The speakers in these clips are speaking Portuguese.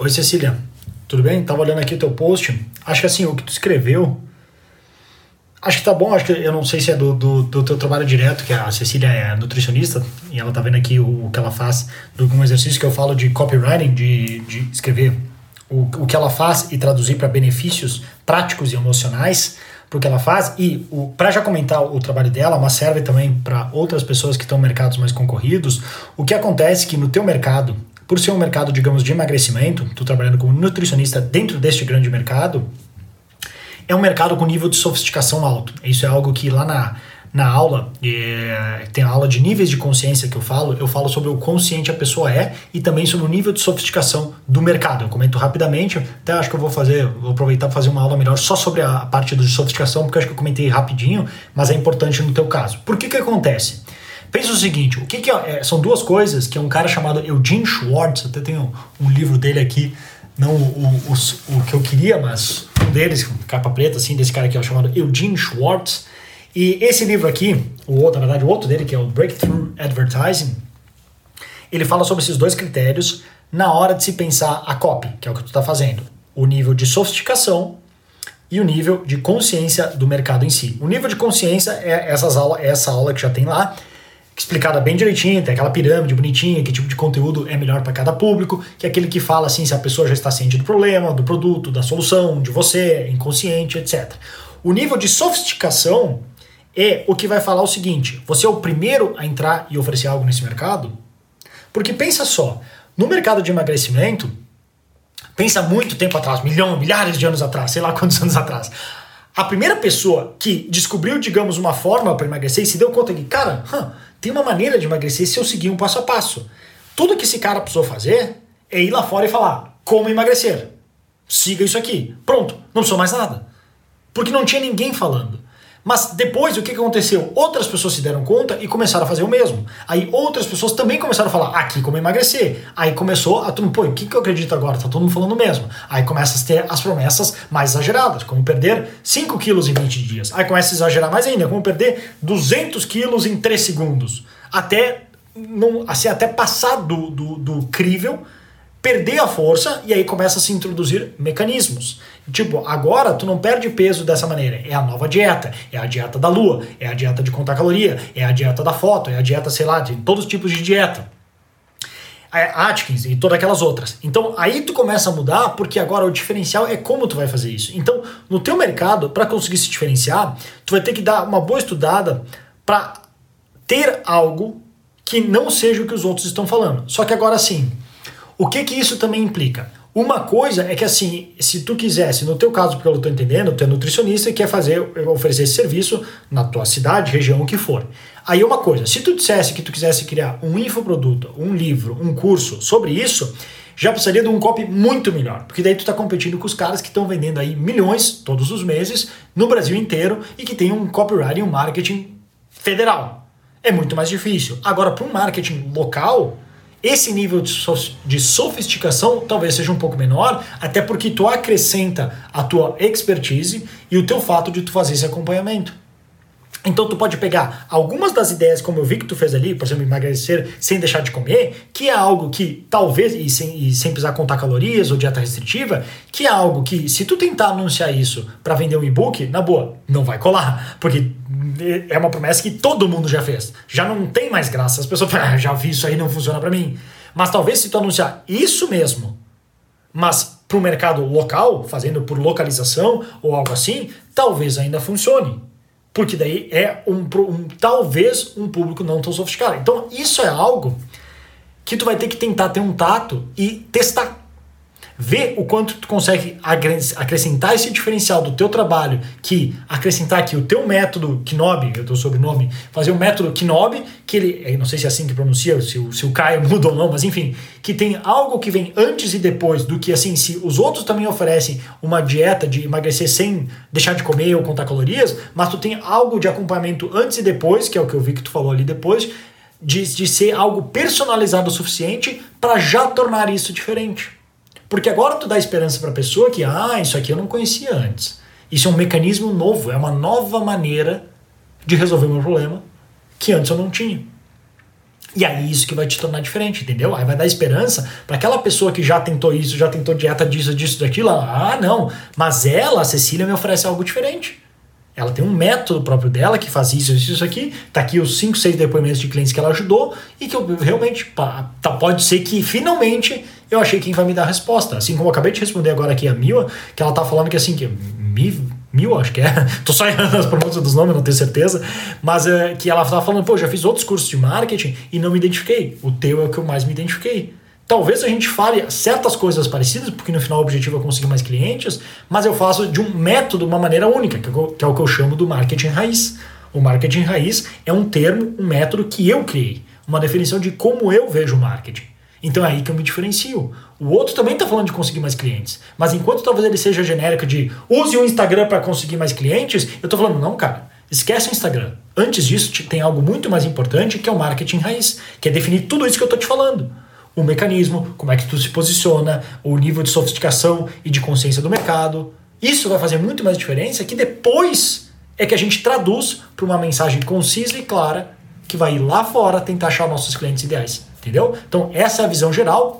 Oi, Cecília. Tudo bem? Tava olhando aqui teu post. Acho que assim, o que tu escreveu. Acho que tá bom, acho que eu não sei se é do, do, do teu trabalho direto, que a Cecília é nutricionista, e ela tá vendo aqui o, o que ela faz de um exercício que eu falo de copywriting, de, de escrever o, o que ela faz e traduzir para benefícios práticos e emocionais porque ela faz. E para já comentar o trabalho dela, mas serve também para outras pessoas que estão em mercados mais concorridos. O que acontece é que no teu mercado, por ser um mercado, digamos, de emagrecimento, tu trabalhando como nutricionista dentro deste grande mercado, é um mercado com nível de sofisticação alto. Isso é algo que lá na, na aula, é, tem a aula de níveis de consciência que eu falo, eu falo sobre o consciente a pessoa é e também sobre o nível de sofisticação do mercado. Eu comento rapidamente, até acho que eu vou fazer, vou aproveitar para fazer uma aula melhor só sobre a parte de sofisticação, porque acho que eu comentei rapidinho, mas é importante no teu caso. Por que que acontece? Pensa o seguinte, o que, que é, são duas coisas que é um cara chamado Eugene Schwartz, até tenho um livro dele aqui, não o, o, o, que eu queria, mas um deles, capa preta, assim, desse cara aqui, é chamado Eugene Schwartz. E esse livro aqui, o outro, na verdade, o outro dele, que é o Breakthrough Advertising, ele fala sobre esses dois critérios na hora de se pensar a copy, que é o que tu está fazendo. O nível de sofisticação e o nível de consciência do mercado em si. O nível de consciência é essas aula, é essa aula que já tem lá, explicada bem direitinho, tem aquela pirâmide bonitinha, que tipo de conteúdo é melhor para cada público, que é aquele que fala assim se a pessoa já está ciente do problema, do produto, da solução, de você, inconsciente, etc. O nível de sofisticação é o que vai falar o seguinte: você é o primeiro a entrar e oferecer algo nesse mercado? Porque pensa só, no mercado de emagrecimento, pensa muito tempo atrás, milhão, milhares de anos atrás, sei lá quantos anos atrás. A primeira pessoa que descobriu, digamos, uma forma para emagrecer e se deu conta que, cara, tem uma maneira de emagrecer se eu seguir um passo a passo. Tudo que esse cara precisou fazer é ir lá fora e falar como emagrecer. Siga isso aqui. Pronto, não precisou mais nada. Porque não tinha ninguém falando. Mas depois, o que aconteceu? Outras pessoas se deram conta e começaram a fazer o mesmo. Aí outras pessoas também começaram a falar, aqui como emagrecer. Aí começou a mundo, pô, o que, que eu acredito agora? Tá todo mundo falando o mesmo. Aí começa a ter as promessas mais exageradas, como perder 5 quilos em 20 dias. Aí começa a exagerar mais ainda, como perder 200 quilos em 3 segundos. Até, não, assim, até passar do, do, do crível perder a força e aí começa a se introduzir mecanismos. Tipo, agora tu não perde peso dessa maneira. É a nova dieta, é a dieta da lua, é a dieta de contar caloria, é a dieta da foto, é a dieta, sei lá, de todos os tipos de dieta. É Atkins e todas aquelas outras. Então aí tu começa a mudar porque agora o diferencial é como tu vai fazer isso. Então no teu mercado, para conseguir se diferenciar, tu vai ter que dar uma boa estudada para ter algo que não seja o que os outros estão falando. Só que agora sim, o que que isso também implica? Uma coisa é que assim, se tu quisesse, no teu caso, porque eu estou entendendo, tu é nutricionista e quer fazer, oferecer esse serviço na tua cidade, região, o que for. Aí uma coisa, se tu dissesse que tu quisesse criar um infoproduto, um livro, um curso sobre isso, já precisaria de um copy muito melhor, porque daí tu está competindo com os caras que estão vendendo aí milhões todos os meses no Brasil inteiro e que tem um copywriting, um marketing federal. É muito mais difícil. Agora, para um marketing local, esse nível de sofisticação talvez seja um pouco menor, até porque tu acrescenta a tua expertise e o teu fato de tu fazer esse acompanhamento. Então tu pode pegar algumas das ideias, como eu vi que tu fez ali, por exemplo, emagrecer sem deixar de comer, que é algo que talvez, e sem, e sem precisar contar calorias ou dieta restritiva, que é algo que se tu tentar anunciar isso para vender um e-book, na boa, não vai colar, porque é uma promessa que todo mundo já fez. Já não tem mais graça. As pessoas falam, ah, já vi isso aí, não funciona para mim. Mas talvez se tu anunciar isso mesmo, mas para o mercado local, fazendo por localização ou algo assim, talvez ainda funcione. Porque daí é um, um, talvez um público não tão sofisticado. Então isso é algo que tu vai ter que tentar ter um tato e testar. Vê o quanto tu consegue acrescentar esse diferencial do teu trabalho, que acrescentar aqui o teu método Knob, eu o sobrenome, fazer o um método Knob, que ele, não sei se é assim que pronuncia, se o, se o Caio muda ou não, mas enfim, que tem algo que vem antes e depois do que assim, se os outros também oferecem uma dieta de emagrecer sem deixar de comer ou contar calorias, mas tu tem algo de acompanhamento antes e depois, que é o que eu vi que tu falou ali depois, de, de ser algo personalizado o suficiente para já tornar isso diferente. Porque agora tu dá esperança para a pessoa que, ah, isso aqui eu não conhecia antes. Isso é um mecanismo novo, é uma nova maneira de resolver o meu problema que antes eu não tinha. E aí isso que vai te tornar diferente, entendeu? Aí vai dar esperança para aquela pessoa que já tentou isso, já tentou dieta disso, disso, daquilo. Ah, não. Mas ela, a Cecília, me oferece algo diferente. Ela tem um método próprio dela que faz isso, isso, isso aqui. Tá aqui os 5, 6 depoimentos de clientes que ela ajudou e que eu realmente pá, tá, pode ser que finalmente eu achei quem vai me dar a resposta. Assim como eu acabei de responder agora aqui a Mila, que ela tá falando que assim, que Mi, Mil, acho que é. Tô só errando as pronúncias dos nomes, não tenho certeza. Mas é, que ela tava falando, pô, já fiz outros cursos de marketing e não me identifiquei. O teu é o que eu mais me identifiquei. Talvez a gente fale certas coisas parecidas, porque no final o objetivo é conseguir mais clientes, mas eu faço de um método, uma maneira única, que, eu, que é o que eu chamo do marketing raiz. O marketing raiz é um termo, um método que eu criei, uma definição de como eu vejo o marketing. Então é aí que eu me diferencio. O outro também está falando de conseguir mais clientes. Mas enquanto talvez ele seja genérico de use o Instagram para conseguir mais clientes, eu estou falando, não, cara, esquece o Instagram. Antes disso, tem algo muito mais importante que é o marketing raiz, que é definir tudo isso que eu estou te falando. O mecanismo, como é que tu se posiciona, o nível de sofisticação e de consciência do mercado. Isso vai fazer muito mais diferença que depois é que a gente traduz para uma mensagem concisa e clara que vai ir lá fora tentar achar nossos clientes ideais. Entendeu? Então, essa é a visão geral.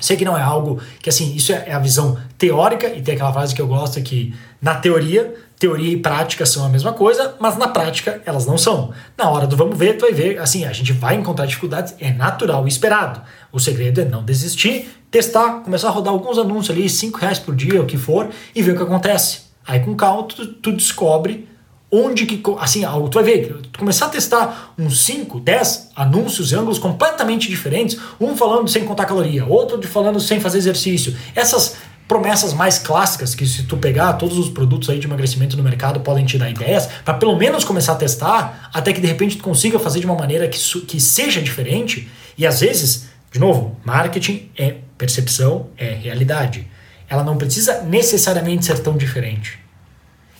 Sei que não é algo que, assim, isso é a visão teórica, e tem aquela frase que eu gosto que, na teoria, teoria e prática são a mesma coisa, mas na prática elas não são. Na hora do vamos ver, tu vai ver, assim, a gente vai encontrar dificuldades, é natural e esperado. O segredo é não desistir, testar, começar a rodar alguns anúncios ali, 5 reais por dia, o que for, e ver o que acontece. Aí com calma tu, tu descobre onde que, assim, tu vai ver, tu começar a testar uns 5, 10 anúncios e ângulos completamente diferentes, um falando sem contar caloria, outro falando sem fazer exercício. Essas promessas mais clássicas que se tu pegar todos os produtos aí de emagrecimento no mercado podem te dar ideias para pelo menos começar a testar até que de repente tu consiga fazer de uma maneira que, que seja diferente. E às vezes de novo marketing é percepção é realidade. Ela não precisa necessariamente ser tão diferente.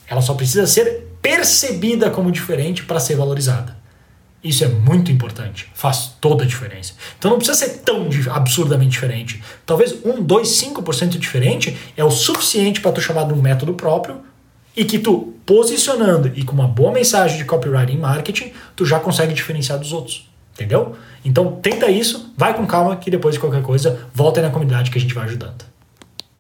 Ela só precisa ser percebida como diferente para ser valorizada. Isso é muito importante, faz toda a diferença. Então não precisa ser tão absurdamente diferente. Talvez 1, 2, 5% diferente é o suficiente para tu chamar de um método próprio e que tu, posicionando e com uma boa mensagem de copywriting e marketing, tu já consegue diferenciar dos outros. Entendeu? Então tenta isso, vai com calma que depois de qualquer coisa, volta aí na comunidade que a gente vai ajudando.